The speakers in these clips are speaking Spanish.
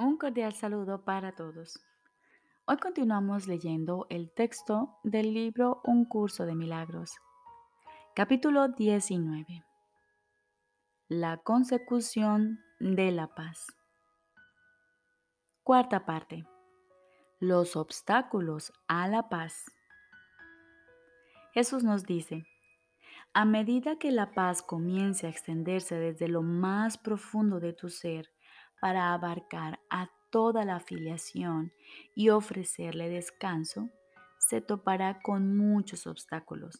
Un cordial saludo para todos. Hoy continuamos leyendo el texto del libro Un curso de milagros, capítulo 19. La consecución de la paz. Cuarta parte. Los obstáculos a la paz. Jesús nos dice, a medida que la paz comience a extenderse desde lo más profundo de tu ser para abarcar a toda la afiliación y ofrecerle descanso, se topará con muchos obstáculos.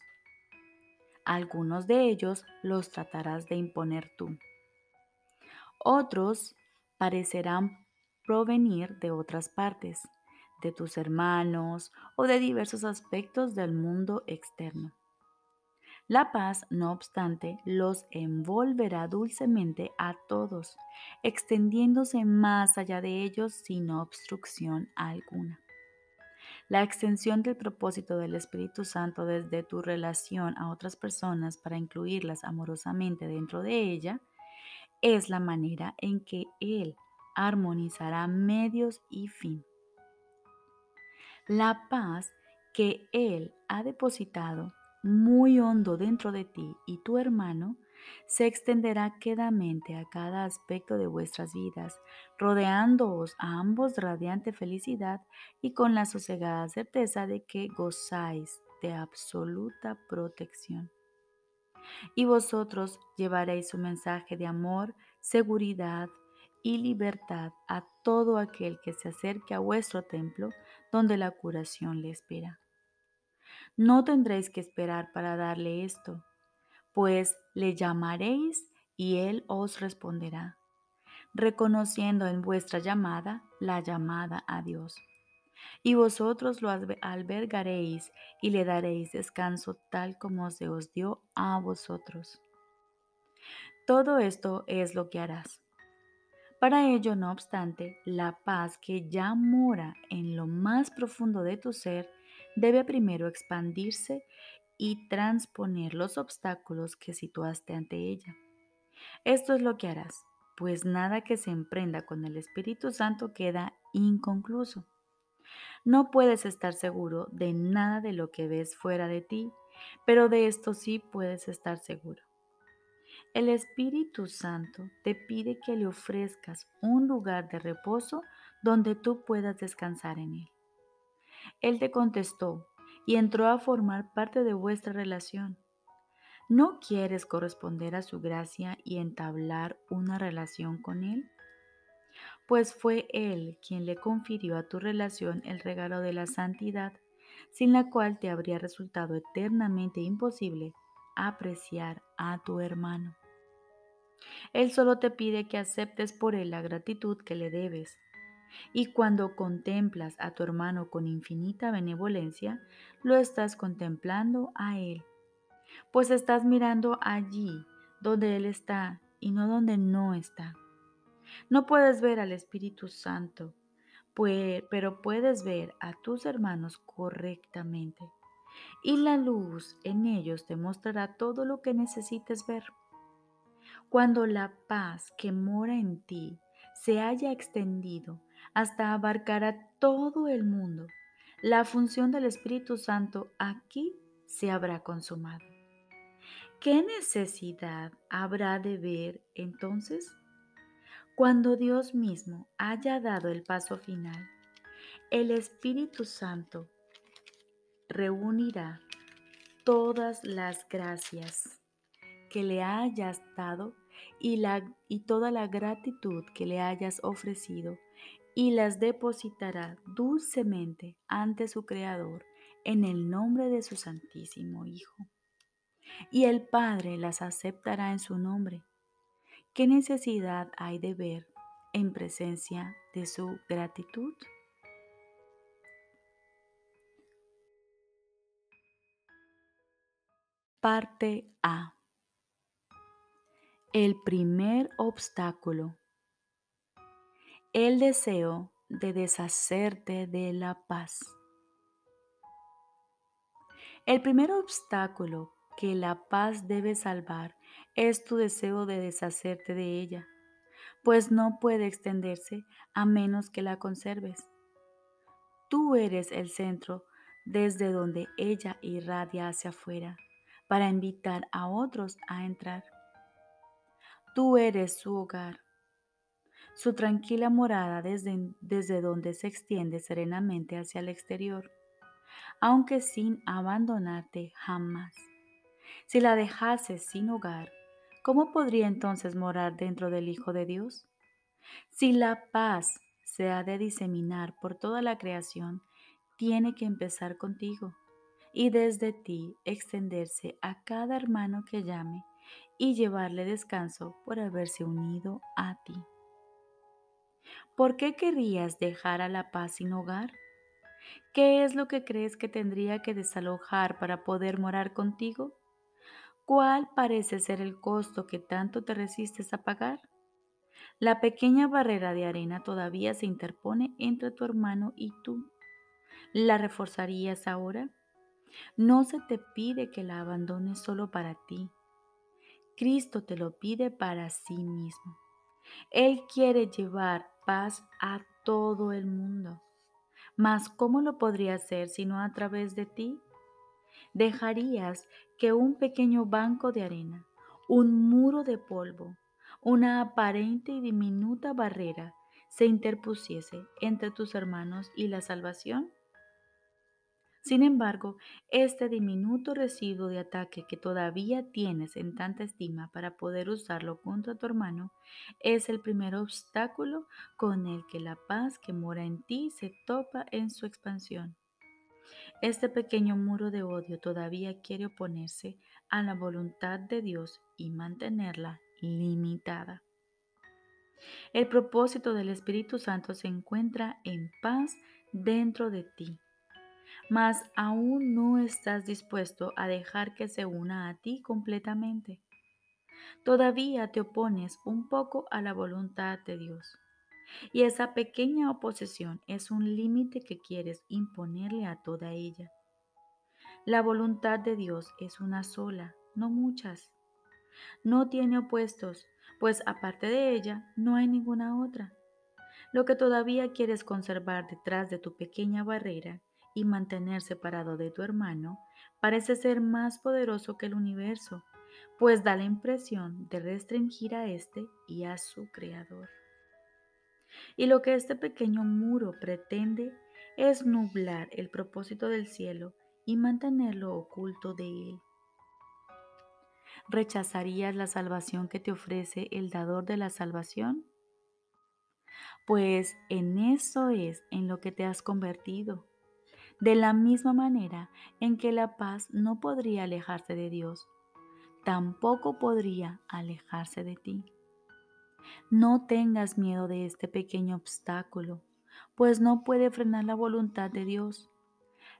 Algunos de ellos los tratarás de imponer tú. Otros parecerán provenir de otras partes, de tus hermanos o de diversos aspectos del mundo externo. La paz, no obstante, los envolverá dulcemente a todos, extendiéndose más allá de ellos sin obstrucción alguna. La extensión del propósito del Espíritu Santo desde tu relación a otras personas para incluirlas amorosamente dentro de ella es la manera en que Él armonizará medios y fin. La paz que Él ha depositado muy hondo dentro de ti y tu hermano, se extenderá quedamente a cada aspecto de vuestras vidas, rodeándoos a ambos radiante felicidad y con la sosegada certeza de que gozáis de absoluta protección. Y vosotros llevaréis su mensaje de amor, seguridad y libertad a todo aquel que se acerque a vuestro templo donde la curación le espera. No tendréis que esperar para darle esto, pues le llamaréis y él os responderá, reconociendo en vuestra llamada la llamada a Dios. Y vosotros lo albergaréis y le daréis descanso tal como se os dio a vosotros. Todo esto es lo que harás. Para ello, no obstante, la paz que ya mora en lo más profundo de tu ser debe primero expandirse y transponer los obstáculos que situaste ante ella. Esto es lo que harás, pues nada que se emprenda con el Espíritu Santo queda inconcluso. No puedes estar seguro de nada de lo que ves fuera de ti, pero de esto sí puedes estar seguro. El Espíritu Santo te pide que le ofrezcas un lugar de reposo donde tú puedas descansar en él. Él te contestó y entró a formar parte de vuestra relación. ¿No quieres corresponder a su gracia y entablar una relación con Él? Pues fue Él quien le confirió a tu relación el regalo de la santidad, sin la cual te habría resultado eternamente imposible apreciar a tu hermano. Él solo te pide que aceptes por Él la gratitud que le debes y cuando contemplas a tu hermano con infinita benevolencia, lo estás contemplando a Él, pues estás mirando allí donde Él está y no donde no está. No puedes ver al Espíritu Santo, pero puedes ver a tus hermanos correctamente. Y la luz en ellos te mostrará todo lo que necesites ver. Cuando la paz que mora en ti se haya extendido hasta abarcar a todo el mundo. La función del Espíritu Santo aquí se habrá consumado. ¿Qué necesidad habrá de ver entonces? Cuando Dios mismo haya dado el paso final, el Espíritu Santo reunirá todas las gracias que le hayas dado y, la, y toda la gratitud que le hayas ofrecido y las depositará dulcemente ante su Creador en el nombre de su Santísimo Hijo. Y el Padre las aceptará en su nombre. ¿Qué necesidad hay de ver en presencia de su gratitud? Parte A. El primer obstáculo el deseo de deshacerte de la paz. El primer obstáculo que la paz debe salvar es tu deseo de deshacerte de ella, pues no puede extenderse a menos que la conserves. Tú eres el centro desde donde ella irradia hacia afuera para invitar a otros a entrar. Tú eres su hogar, su tranquila morada desde, desde donde se extiende serenamente hacia el exterior, aunque sin abandonarte jamás. Si la dejases sin hogar, ¿cómo podría entonces morar dentro del Hijo de Dios? Si la paz se ha de diseminar por toda la creación, tiene que empezar contigo y desde ti extenderse a cada hermano que llame y llevarle descanso por haberse unido a ti. ¿Por qué querrías dejar a la paz sin hogar? ¿Qué es lo que crees que tendría que desalojar para poder morar contigo? ¿Cuál parece ser el costo que tanto te resistes a pagar? La pequeña barrera de arena todavía se interpone entre tu hermano y tú. ¿La reforzarías ahora? No se te pide que la abandones solo para ti. Cristo te lo pide para sí mismo. Él quiere llevar paz a todo el mundo. Mas ¿cómo lo podría hacer si no a través de ti? ¿Dejarías que un pequeño banco de arena, un muro de polvo, una aparente y diminuta barrera se interpusiese entre tus hermanos y la salvación? Sin embargo, este diminuto residuo de ataque que todavía tienes en tanta estima para poder usarlo contra tu hermano es el primer obstáculo con el que la paz que mora en ti se topa en su expansión. Este pequeño muro de odio todavía quiere oponerse a la voluntad de Dios y mantenerla limitada. El propósito del Espíritu Santo se encuentra en paz dentro de ti mas aún no estás dispuesto a dejar que se una a ti completamente. Todavía te opones un poco a la voluntad de Dios. Y esa pequeña oposición es un límite que quieres imponerle a toda ella. La voluntad de Dios es una sola, no muchas. No tiene opuestos, pues aparte de ella no hay ninguna otra. Lo que todavía quieres conservar detrás de tu pequeña barrera y mantener separado de tu hermano parece ser más poderoso que el universo, pues da la impresión de restringir a éste y a su creador. Y lo que este pequeño muro pretende es nublar el propósito del cielo y mantenerlo oculto de él. ¿Rechazarías la salvación que te ofrece el dador de la salvación? Pues en eso es en lo que te has convertido de la misma manera en que la paz no podría alejarse de Dios, tampoco podría alejarse de ti. No tengas miedo de este pequeño obstáculo, pues no puede frenar la voluntad de Dios.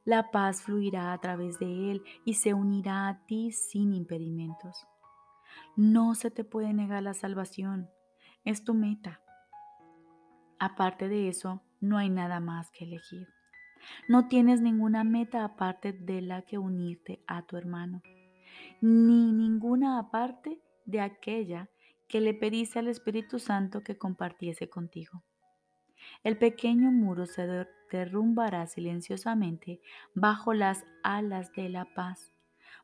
La paz fluirá a través de Él y se unirá a ti sin impedimentos. No se te puede negar la salvación, es tu meta. Aparte de eso, no hay nada más que elegir. No tienes ninguna meta aparte de la que unirte a tu hermano, ni ninguna aparte de aquella que le pediste al Espíritu Santo que compartiese contigo. El pequeño muro se derrumbará silenciosamente bajo las alas de la paz,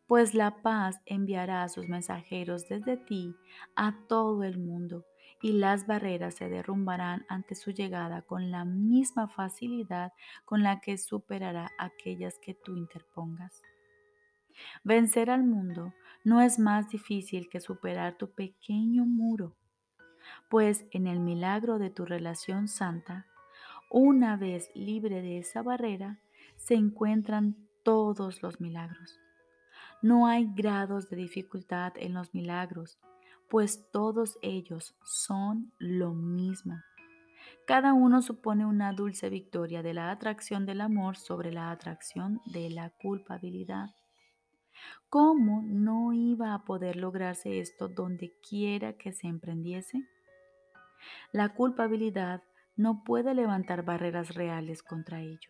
pues la paz enviará a sus mensajeros desde ti a todo el mundo y las barreras se derrumbarán ante su llegada con la misma facilidad con la que superará aquellas que tú interpongas. Vencer al mundo no es más difícil que superar tu pequeño muro, pues en el milagro de tu relación santa, una vez libre de esa barrera, se encuentran todos los milagros. No hay grados de dificultad en los milagros, pues todos ellos son lo mismo. Cada uno supone una dulce victoria de la atracción del amor sobre la atracción de la culpabilidad. ¿Cómo no iba a poder lograrse esto donde quiera que se emprendiese? La culpabilidad no puede levantar barreras reales contra ello.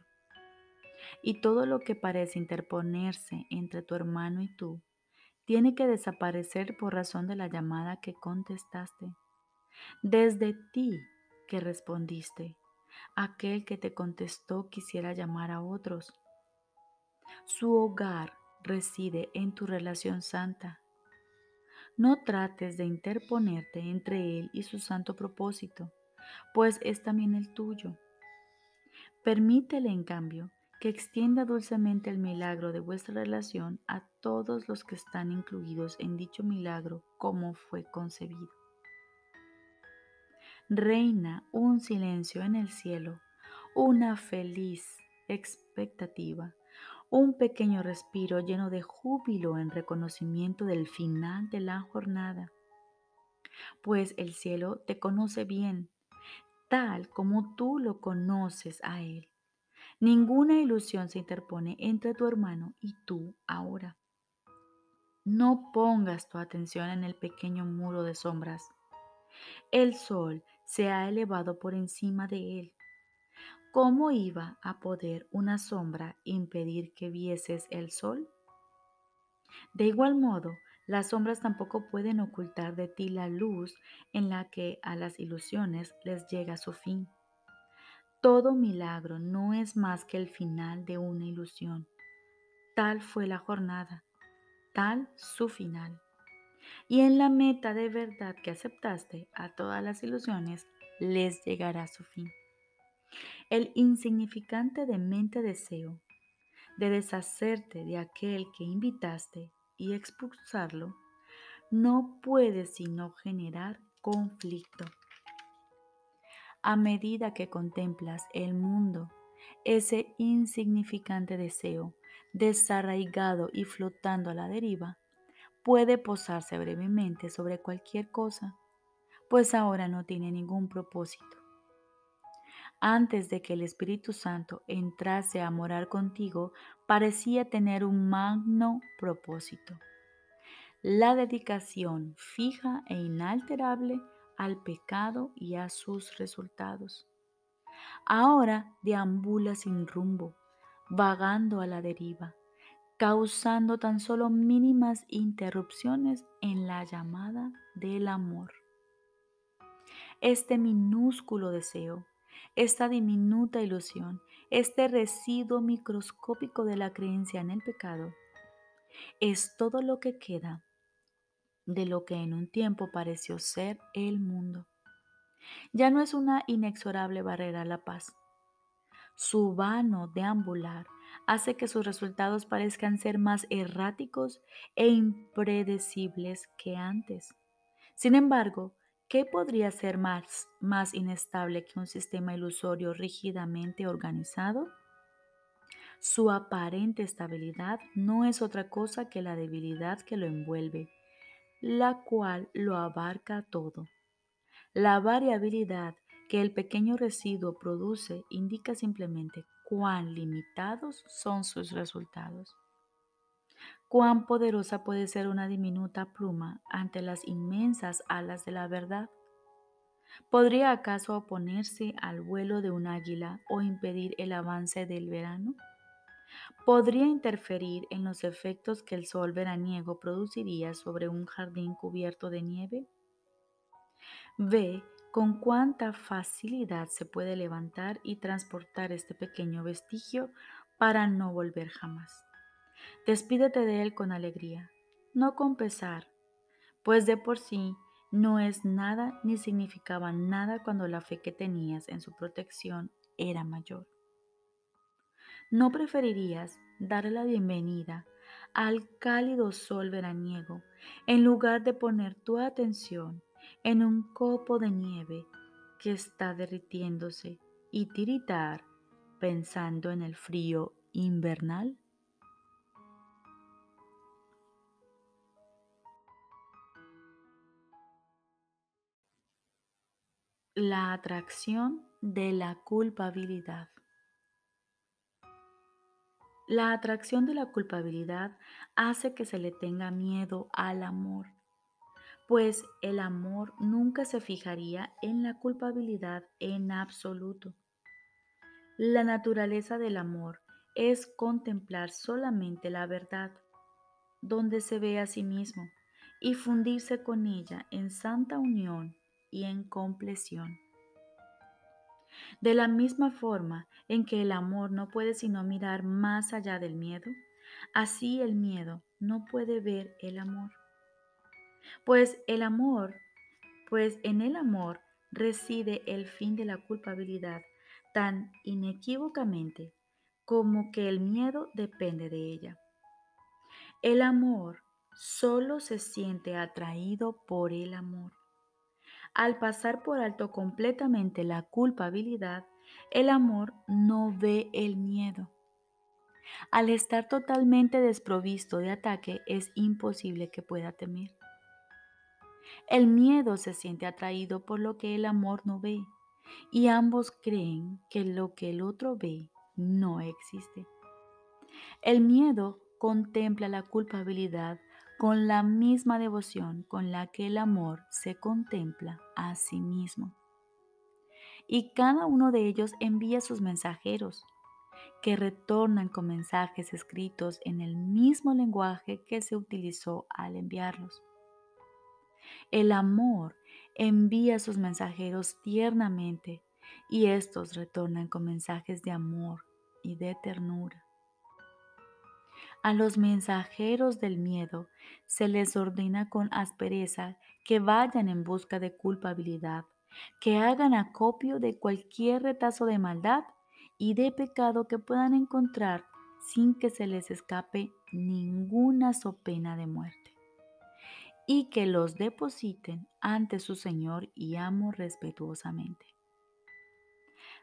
Y todo lo que parece interponerse entre tu hermano y tú tiene que desaparecer por razón de la llamada que contestaste. Desde ti que respondiste, aquel que te contestó quisiera llamar a otros. Su hogar reside en tu relación santa. No trates de interponerte entre él y su santo propósito, pues es también el tuyo. Permítele, en cambio, que extienda dulcemente el milagro de vuestra relación a todos los que están incluidos en dicho milagro como fue concebido. Reina un silencio en el cielo, una feliz expectativa, un pequeño respiro lleno de júbilo en reconocimiento del final de la jornada. Pues el cielo te conoce bien, tal como tú lo conoces a él. Ninguna ilusión se interpone entre tu hermano y tú ahora. No pongas tu atención en el pequeño muro de sombras. El sol se ha elevado por encima de él. ¿Cómo iba a poder una sombra impedir que vieses el sol? De igual modo, las sombras tampoco pueden ocultar de ti la luz en la que a las ilusiones les llega su fin. Todo milagro no es más que el final de una ilusión. Tal fue la jornada, tal su final. Y en la meta de verdad que aceptaste a todas las ilusiones, les llegará su fin. El insignificante demente deseo de deshacerte de aquel que invitaste y expulsarlo, no puede sino generar conflicto a medida que contemplas el mundo, ese insignificante deseo, desarraigado y flotando a la deriva, puede posarse brevemente sobre cualquier cosa, pues ahora no tiene ningún propósito. Antes de que el Espíritu Santo entrase a morar contigo, parecía tener un magno propósito. La dedicación fija e inalterable al pecado y a sus resultados. Ahora deambula sin rumbo, vagando a la deriva, causando tan solo mínimas interrupciones en la llamada del amor. Este minúsculo deseo, esta diminuta ilusión, este residuo microscópico de la creencia en el pecado, es todo lo que queda de lo que en un tiempo pareció ser el mundo. Ya no es una inexorable barrera la paz. Su vano deambular hace que sus resultados parezcan ser más erráticos e impredecibles que antes. Sin embargo, ¿qué podría ser más, más inestable que un sistema ilusorio rígidamente organizado? Su aparente estabilidad no es otra cosa que la debilidad que lo envuelve la cual lo abarca todo. La variabilidad que el pequeño residuo produce indica simplemente cuán limitados son sus resultados. Cuán poderosa puede ser una diminuta pluma ante las inmensas alas de la verdad. ¿Podría acaso oponerse al vuelo de un águila o impedir el avance del verano? Podría interferir en los efectos que el sol veraniego produciría sobre un jardín cubierto de nieve? Ve con cuánta facilidad se puede levantar y transportar este pequeño vestigio para no volver jamás. Despídete de él con alegría, no con pesar, pues de por sí no es nada ni significaba nada cuando la fe que tenías en su protección era mayor. ¿No preferirías darle la bienvenida al cálido sol veraniego en lugar de poner tu atención en un copo de nieve que está derritiéndose y tiritar pensando en el frío invernal? La atracción de la culpabilidad. La atracción de la culpabilidad hace que se le tenga miedo al amor, pues el amor nunca se fijaría en la culpabilidad en absoluto. La naturaleza del amor es contemplar solamente la verdad, donde se ve a sí mismo, y fundirse con ella en santa unión y en compleción. De la misma forma en que el amor no puede sino mirar más allá del miedo, así el miedo no puede ver el amor. Pues el amor, pues en el amor reside el fin de la culpabilidad tan inequívocamente como que el miedo depende de ella. El amor solo se siente atraído por el amor. Al pasar por alto completamente la culpabilidad, el amor no ve el miedo. Al estar totalmente desprovisto de ataque, es imposible que pueda temer. El miedo se siente atraído por lo que el amor no ve y ambos creen que lo que el otro ve no existe. El miedo contempla la culpabilidad con la misma devoción con la que el amor se contempla a sí mismo. Y cada uno de ellos envía sus mensajeros, que retornan con mensajes escritos en el mismo lenguaje que se utilizó al enviarlos. El amor envía sus mensajeros tiernamente y estos retornan con mensajes de amor y de ternura. A los mensajeros del miedo se les ordena con aspereza que vayan en busca de culpabilidad, que hagan acopio de cualquier retazo de maldad y de pecado que puedan encontrar sin que se les escape ninguna sopena de muerte, y que los depositen ante su Señor y amo respetuosamente.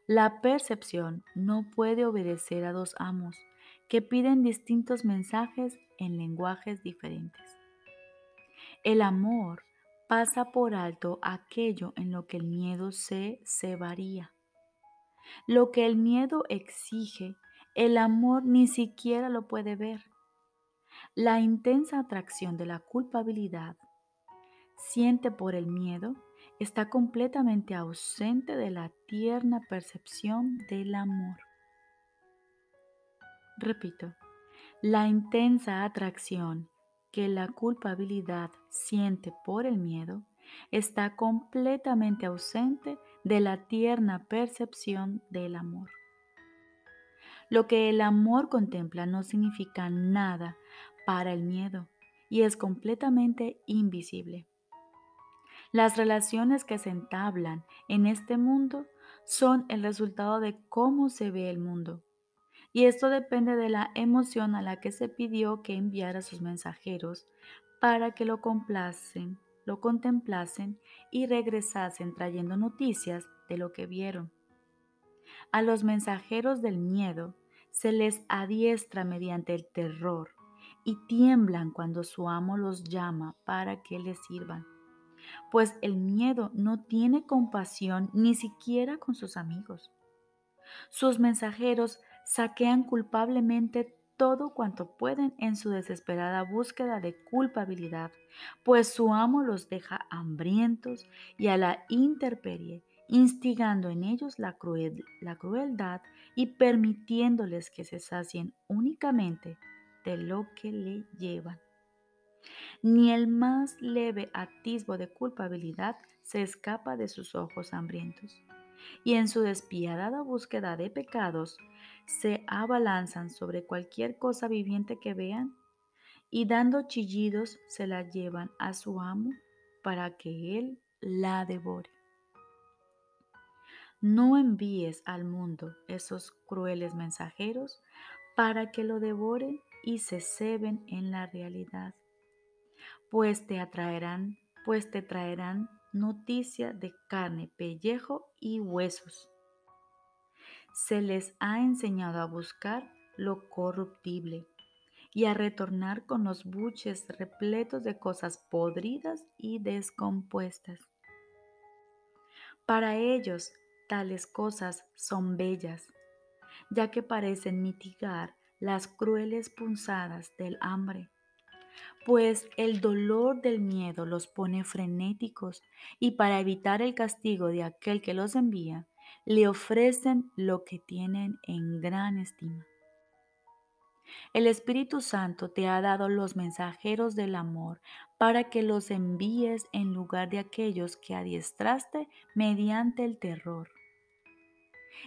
La percepción no puede obedecer a dos amos, que piden distintos mensajes en lenguajes diferentes. El amor pasa por alto aquello en lo que el miedo se cebaría. Lo que el miedo exige, el amor ni siquiera lo puede ver. La intensa atracción de la culpabilidad siente por el miedo está completamente ausente de la tierna percepción del amor. Repito, la intensa atracción que la culpabilidad siente por el miedo está completamente ausente de la tierna percepción del amor. Lo que el amor contempla no significa nada para el miedo y es completamente invisible. Las relaciones que se entablan en este mundo son el resultado de cómo se ve el mundo y esto depende de la emoción a la que se pidió que enviara sus mensajeros para que lo complacen, lo contemplasen y regresasen trayendo noticias de lo que vieron. A los mensajeros del miedo se les adiestra mediante el terror y tiemblan cuando su amo los llama para que les sirvan, pues el miedo no tiene compasión ni siquiera con sus amigos. Sus mensajeros saquean culpablemente todo cuanto pueden en su desesperada búsqueda de culpabilidad, pues su amo los deja hambrientos y a la intemperie, instigando en ellos la, la crueldad y permitiéndoles que se sacien únicamente de lo que le llevan. Ni el más leve atisbo de culpabilidad se escapa de sus ojos hambrientos y en su despiadada búsqueda de pecados se abalanzan sobre cualquier cosa viviente que vean y dando chillidos se la llevan a su amo para que él la devore. No envíes al mundo esos crueles mensajeros para que lo devoren y se ceben en la realidad, pues te atraerán, pues te traerán noticia de carne, pellejo y huesos. Se les ha enseñado a buscar lo corruptible y a retornar con los buches repletos de cosas podridas y descompuestas. Para ellos tales cosas son bellas, ya que parecen mitigar las crueles punzadas del hambre pues el dolor del miedo los pone frenéticos y para evitar el castigo de aquel que los envía, le ofrecen lo que tienen en gran estima. El Espíritu Santo te ha dado los mensajeros del amor para que los envíes en lugar de aquellos que adiestraste mediante el terror.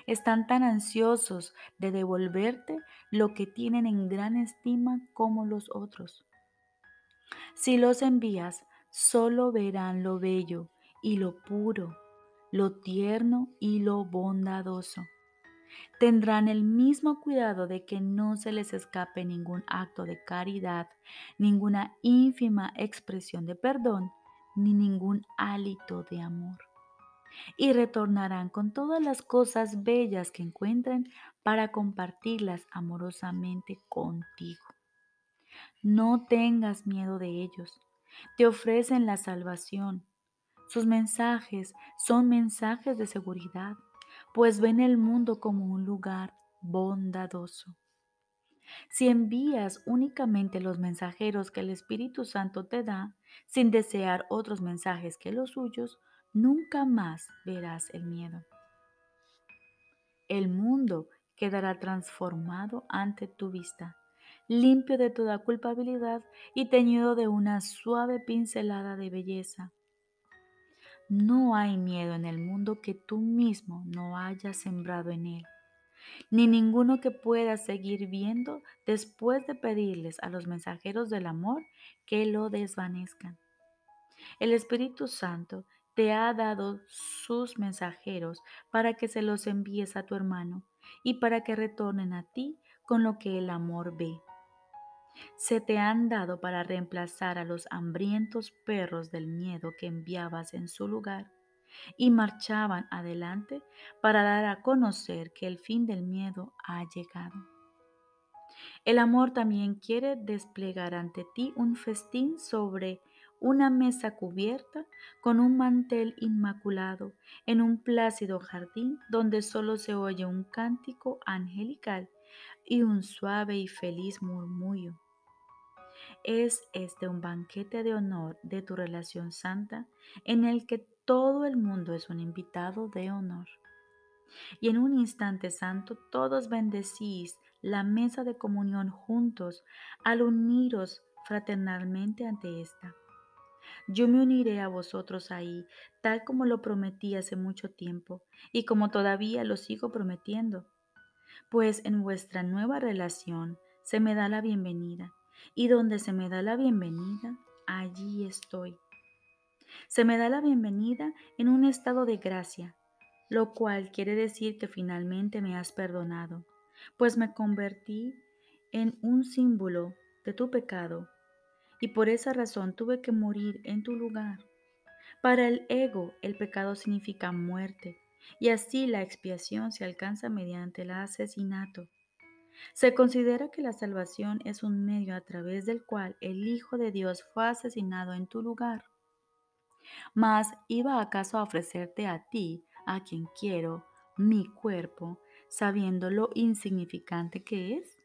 Están tan ansiosos de devolverte lo que tienen en gran estima como los otros. Si los envías, solo verán lo bello y lo puro, lo tierno y lo bondadoso. Tendrán el mismo cuidado de que no se les escape ningún acto de caridad, ninguna ínfima expresión de perdón, ni ningún hálito de amor y retornarán con todas las cosas bellas que encuentren para compartirlas amorosamente contigo. No tengas miedo de ellos. Te ofrecen la salvación. Sus mensajes son mensajes de seguridad, pues ven el mundo como un lugar bondadoso. Si envías únicamente los mensajeros que el Espíritu Santo te da, sin desear otros mensajes que los suyos, nunca más verás el miedo. El mundo quedará transformado ante tu vista, limpio de toda culpabilidad y teñido de una suave pincelada de belleza. No hay miedo en el mundo que tú mismo no hayas sembrado en él, ni ninguno que puedas seguir viendo después de pedirles a los mensajeros del amor que lo desvanezcan. El Espíritu Santo te ha dado sus mensajeros para que se los envíes a tu hermano y para que retornen a ti con lo que el amor ve. Se te han dado para reemplazar a los hambrientos perros del miedo que enviabas en su lugar y marchaban adelante para dar a conocer que el fin del miedo ha llegado. El amor también quiere desplegar ante ti un festín sobre una mesa cubierta con un mantel inmaculado en un plácido jardín donde solo se oye un cántico angelical y un suave y feliz murmullo. Es este un banquete de honor de tu relación santa en el que todo el mundo es un invitado de honor. Y en un instante santo todos bendecís la mesa de comunión juntos al uniros fraternalmente ante esta. Yo me uniré a vosotros ahí, tal como lo prometí hace mucho tiempo y como todavía lo sigo prometiendo. Pues en vuestra nueva relación se me da la bienvenida y donde se me da la bienvenida, allí estoy. Se me da la bienvenida en un estado de gracia, lo cual quiere decir que finalmente me has perdonado, pues me convertí en un símbolo de tu pecado y por esa razón tuve que morir en tu lugar. Para el ego, el pecado significa muerte, y así la expiación se alcanza mediante el asesinato. Se considera que la salvación es un medio a través del cual el Hijo de Dios fue asesinado en tu lugar. Mas, ¿iba acaso a ofrecerte a ti, a quien quiero, mi cuerpo, sabiendo lo insignificante que es?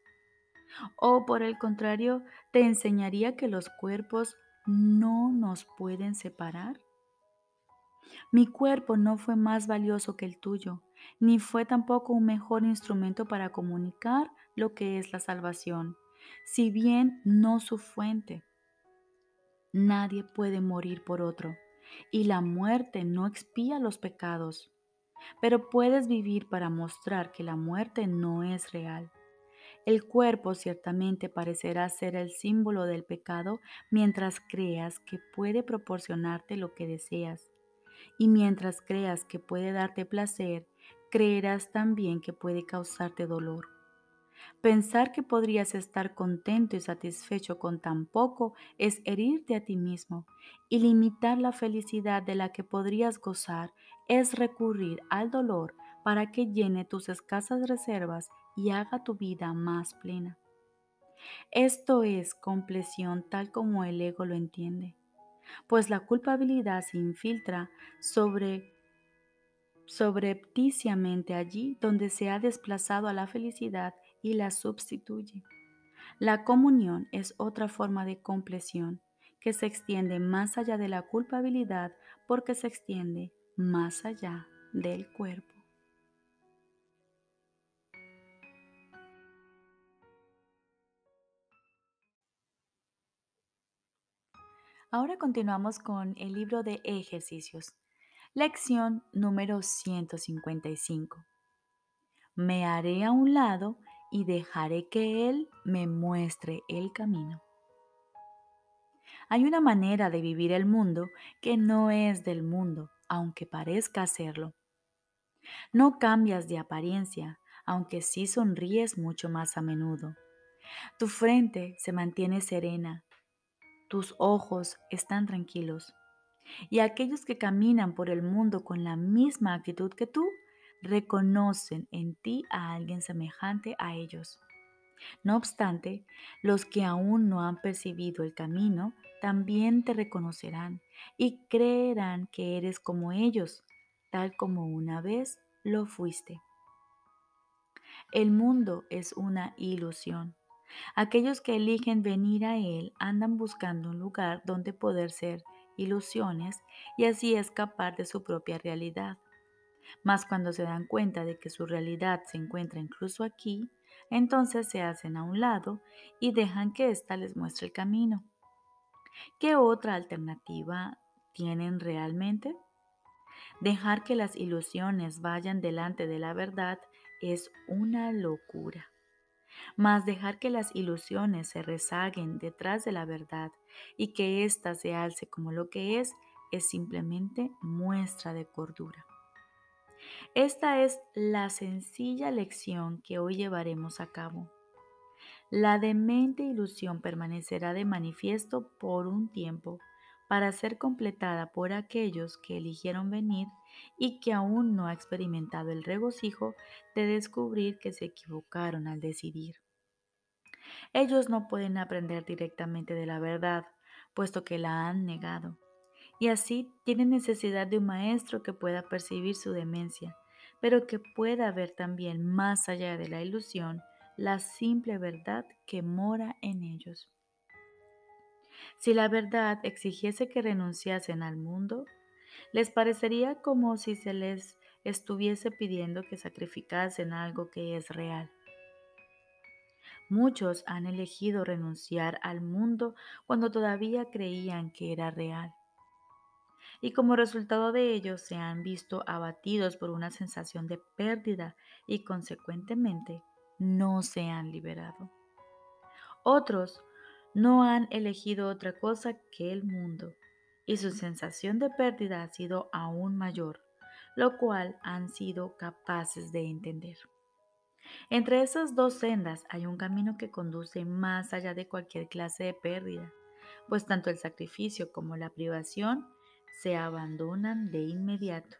O por el contrario, te enseñaría que los cuerpos no nos pueden separar. Mi cuerpo no fue más valioso que el tuyo, ni fue tampoco un mejor instrumento para comunicar lo que es la salvación, si bien no su fuente. Nadie puede morir por otro, y la muerte no expía los pecados, pero puedes vivir para mostrar que la muerte no es real. El cuerpo ciertamente parecerá ser el símbolo del pecado mientras creas que puede proporcionarte lo que deseas. Y mientras creas que puede darte placer, creerás también que puede causarte dolor. Pensar que podrías estar contento y satisfecho con tan poco es herirte a ti mismo y limitar la felicidad de la que podrías gozar es recurrir al dolor para que llene tus escasas reservas y haga tu vida más plena. Esto es compleción tal como el ego lo entiende, pues la culpabilidad se infiltra sobre sobrepticiamente allí donde se ha desplazado a la felicidad y la sustituye. La comunión es otra forma de compleción que se extiende más allá de la culpabilidad porque se extiende más allá del cuerpo. Ahora continuamos con el libro de ejercicios. Lección número 155. Me haré a un lado y dejaré que Él me muestre el camino. Hay una manera de vivir el mundo que no es del mundo, aunque parezca serlo. No cambias de apariencia, aunque sí sonríes mucho más a menudo. Tu frente se mantiene serena, tus ojos están tranquilos. Y aquellos que caminan por el mundo con la misma actitud que tú, reconocen en ti a alguien semejante a ellos. No obstante, los que aún no han percibido el camino también te reconocerán y creerán que eres como ellos, tal como una vez lo fuiste. El mundo es una ilusión. Aquellos que eligen venir a Él andan buscando un lugar donde poder ser ilusiones y así escapar de su propia realidad. Mas cuando se dan cuenta de que su realidad se encuentra incluso aquí, entonces se hacen a un lado y dejan que ésta les muestre el camino. ¿Qué otra alternativa tienen realmente? Dejar que las ilusiones vayan delante de la verdad es una locura. Mas dejar que las ilusiones se rezaguen detrás de la verdad y que ésta se alce como lo que es, es simplemente muestra de cordura. Esta es la sencilla lección que hoy llevaremos a cabo. La demente ilusión permanecerá de manifiesto por un tiempo para ser completada por aquellos que eligieron venir y que aún no ha experimentado el regocijo de descubrir que se equivocaron al decidir. Ellos no pueden aprender directamente de la verdad, puesto que la han negado, y así tienen necesidad de un maestro que pueda percibir su demencia, pero que pueda ver también más allá de la ilusión la simple verdad que mora en ellos. Si la verdad exigiese que renunciasen al mundo, les parecería como si se les estuviese pidiendo que sacrificasen algo que es real. Muchos han elegido renunciar al mundo cuando todavía creían que era real. Y como resultado de ello se han visto abatidos por una sensación de pérdida y consecuentemente no se han liberado. Otros no han elegido otra cosa que el mundo y su sensación de pérdida ha sido aún mayor, lo cual han sido capaces de entender. Entre esas dos sendas hay un camino que conduce más allá de cualquier clase de pérdida, pues tanto el sacrificio como la privación se abandonan de inmediato.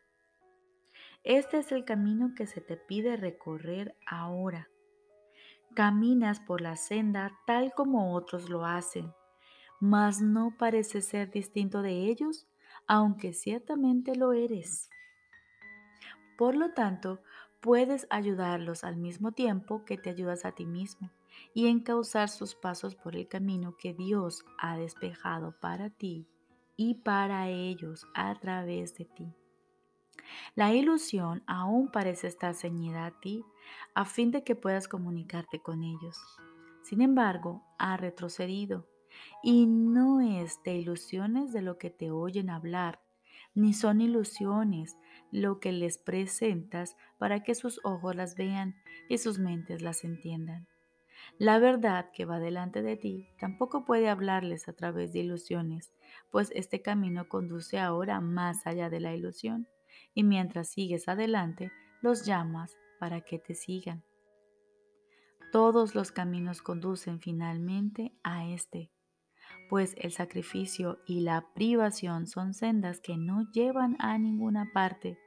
Este es el camino que se te pide recorrer ahora. Caminas por la senda tal como otros lo hacen, mas no parece ser distinto de ellos, aunque ciertamente lo eres. Por lo tanto, puedes ayudarlos al mismo tiempo que te ayudas a ti mismo y encauzar sus pasos por el camino que Dios ha despejado para ti y para ellos a través de ti. La ilusión aún parece estar ceñida a ti a fin de que puedas comunicarte con ellos. Sin embargo, ha retrocedido y no es de ilusiones de lo que te oyen hablar, ni son ilusiones lo que les presentas para que sus ojos las vean y sus mentes las entiendan. La verdad que va delante de ti tampoco puede hablarles a través de ilusiones, pues este camino conduce ahora más allá de la ilusión, y mientras sigues adelante, los llamas para que te sigan. Todos los caminos conducen finalmente a este, pues el sacrificio y la privación son sendas que no llevan a ninguna parte,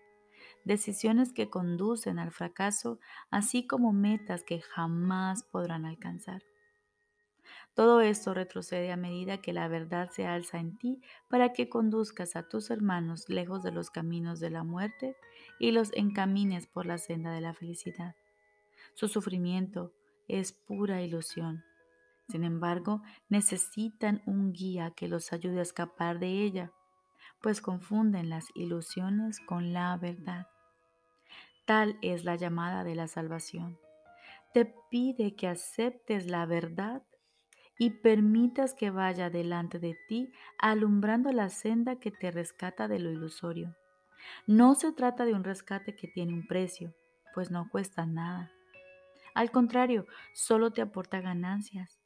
decisiones que conducen al fracaso, así como metas que jamás podrán alcanzar. Todo esto retrocede a medida que la verdad se alza en ti para que conduzcas a tus hermanos lejos de los caminos de la muerte y los encamines por la senda de la felicidad. Su sufrimiento es pura ilusión sin embargo, necesitan un guía que los ayude a escapar de ella, pues confunden las ilusiones con la verdad. Tal es la llamada de la salvación. Te pide que aceptes la verdad y permitas que vaya delante de ti alumbrando la senda que te rescata de lo ilusorio. No se trata de un rescate que tiene un precio, pues no cuesta nada. Al contrario, solo te aporta ganancias.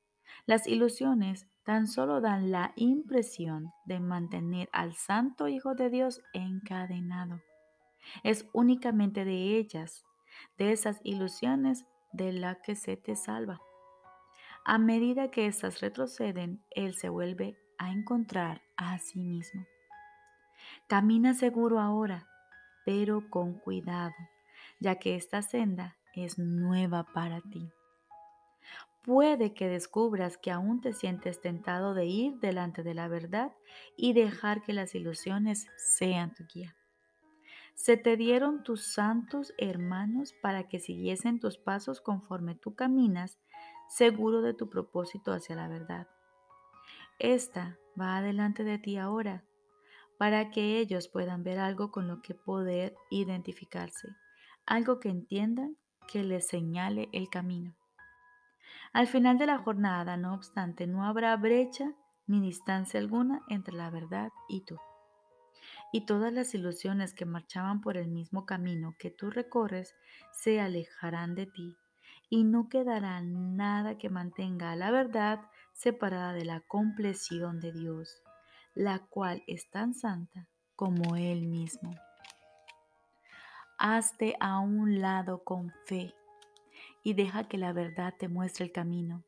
Las ilusiones tan solo dan la impresión de mantener al Santo Hijo de Dios encadenado. Es únicamente de ellas, de esas ilusiones, de la que se te salva. A medida que éstas retroceden, Él se vuelve a encontrar a sí mismo. Camina seguro ahora, pero con cuidado, ya que esta senda es nueva para ti. Puede que descubras que aún te sientes tentado de ir delante de la verdad y dejar que las ilusiones sean tu guía. Se te dieron tus santos hermanos para que siguiesen tus pasos conforme tú caminas, seguro de tu propósito hacia la verdad. Esta va adelante de ti ahora, para que ellos puedan ver algo con lo que poder identificarse, algo que entiendan que les señale el camino. Al final de la jornada, no obstante, no habrá brecha ni distancia alguna entre la verdad y tú y todas las ilusiones que marchaban por el mismo camino que tú recorres se alejarán de ti y no quedará nada que mantenga a la verdad separada de la compleción de Dios, la cual es tan santa como Él mismo. Hazte a un lado con fe y deja que la verdad te muestre el camino.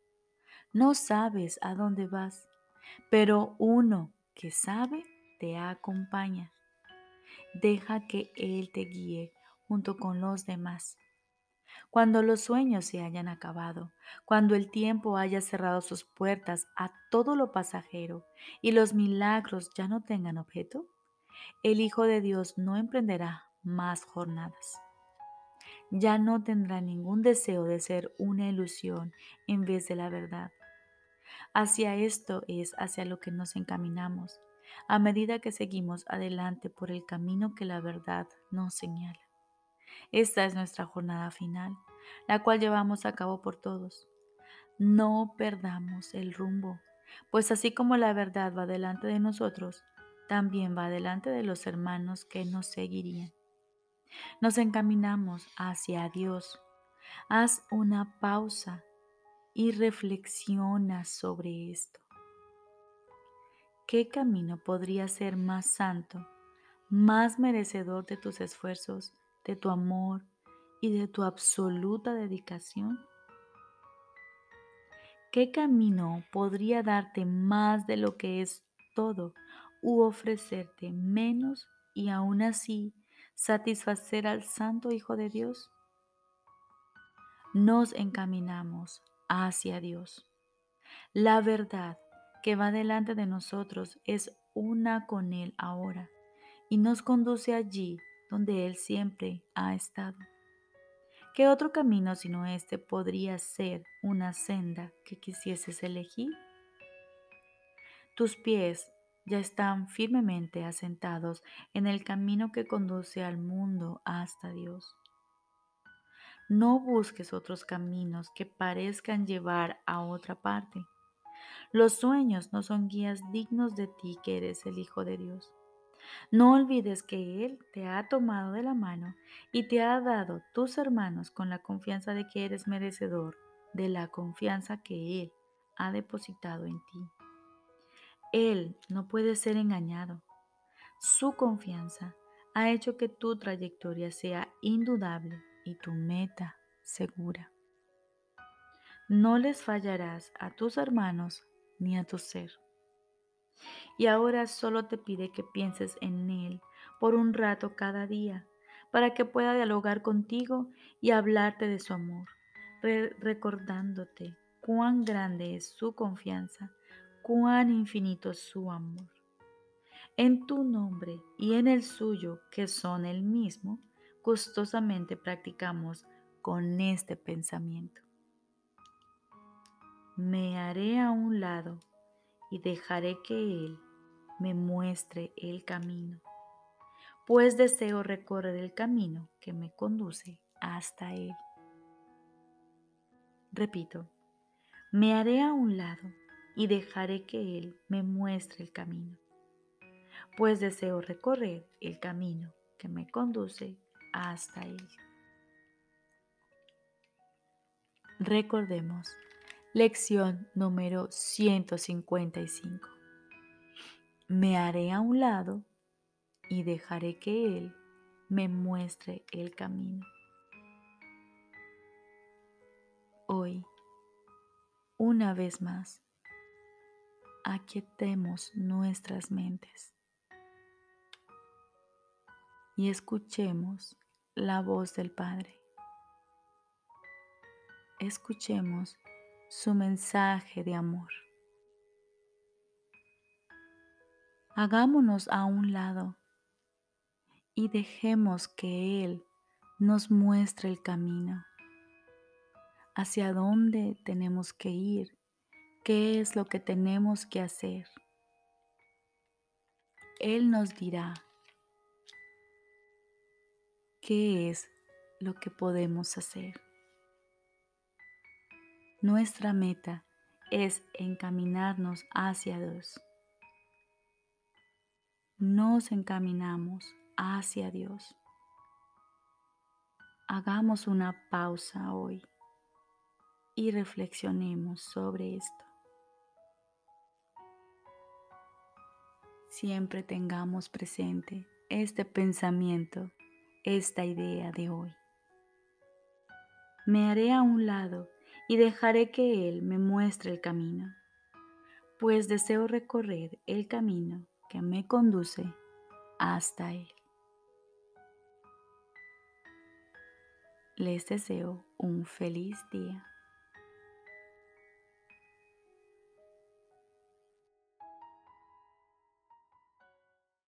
No sabes a dónde vas, pero uno que sabe te acompaña. Deja que Él te guíe junto con los demás. Cuando los sueños se hayan acabado, cuando el tiempo haya cerrado sus puertas a todo lo pasajero y los milagros ya no tengan objeto, el Hijo de Dios no emprenderá más jornadas. Ya no tendrá ningún deseo de ser una ilusión en vez de la verdad. Hacia esto es hacia lo que nos encaminamos a medida que seguimos adelante por el camino que la verdad nos señala. Esta es nuestra jornada final, la cual llevamos a cabo por todos. No perdamos el rumbo, pues así como la verdad va delante de nosotros, también va delante de los hermanos que nos seguirían. Nos encaminamos hacia Dios. Haz una pausa y reflexiona sobre esto. ¿Qué camino podría ser más santo, más merecedor de tus esfuerzos, de tu amor y de tu absoluta dedicación? ¿Qué camino podría darte más de lo que es todo u ofrecerte menos y aún así satisfacer al Santo Hijo de Dios? Nos encaminamos hacia Dios. La verdad que va delante de nosotros es una con Él ahora y nos conduce allí donde Él siempre ha estado. ¿Qué otro camino sino este podría ser una senda que quisieses elegir? Tus pies ya están firmemente asentados en el camino que conduce al mundo hasta Dios. No busques otros caminos que parezcan llevar a otra parte los sueños no son guías dignos de ti que eres el Hijo de Dios. No olvides que Él te ha tomado de la mano y te ha dado tus hermanos con la confianza de que eres merecedor de la confianza que Él ha depositado en ti. Él no puede ser engañado. Su confianza ha hecho que tu trayectoria sea indudable y tu meta segura. No les fallarás a tus hermanos ni a tu ser. Y ahora solo te pide que pienses en Él por un rato cada día, para que pueda dialogar contigo y hablarte de su amor, recordándote cuán grande es su confianza, cuán infinito su amor. En tu nombre y en el suyo, que son el mismo, gustosamente practicamos con este pensamiento me haré a un lado y dejaré que Él me muestre el camino, pues deseo recorrer el camino que me conduce hasta Él. Repito, me haré a un lado y dejaré que Él me muestre el camino, pues deseo recorrer el camino que me conduce hasta Él. Recordemos, lección número 155. Me haré a un lado y dejaré que Él me muestre el camino. Hoy, una vez más, aquietemos nuestras mentes y escuchemos la voz del Padre. Escuchemos su mensaje de amor. Hagámonos a un lado y dejemos que Él nos muestre el camino, hacia dónde tenemos que ir, qué es lo que tenemos que hacer. Él nos dirá qué es lo que podemos hacer. Nuestra meta es encaminarnos hacia Dios. Nos encaminamos hacia Dios. Hagamos una pausa hoy y reflexionemos sobre esto. Siempre tengamos presente este pensamiento, esta idea de hoy. Me haré a un lado y dejaré que Él me muestre el camino, pues deseo recorrer el camino que me conduce hasta Él. Les deseo un feliz día.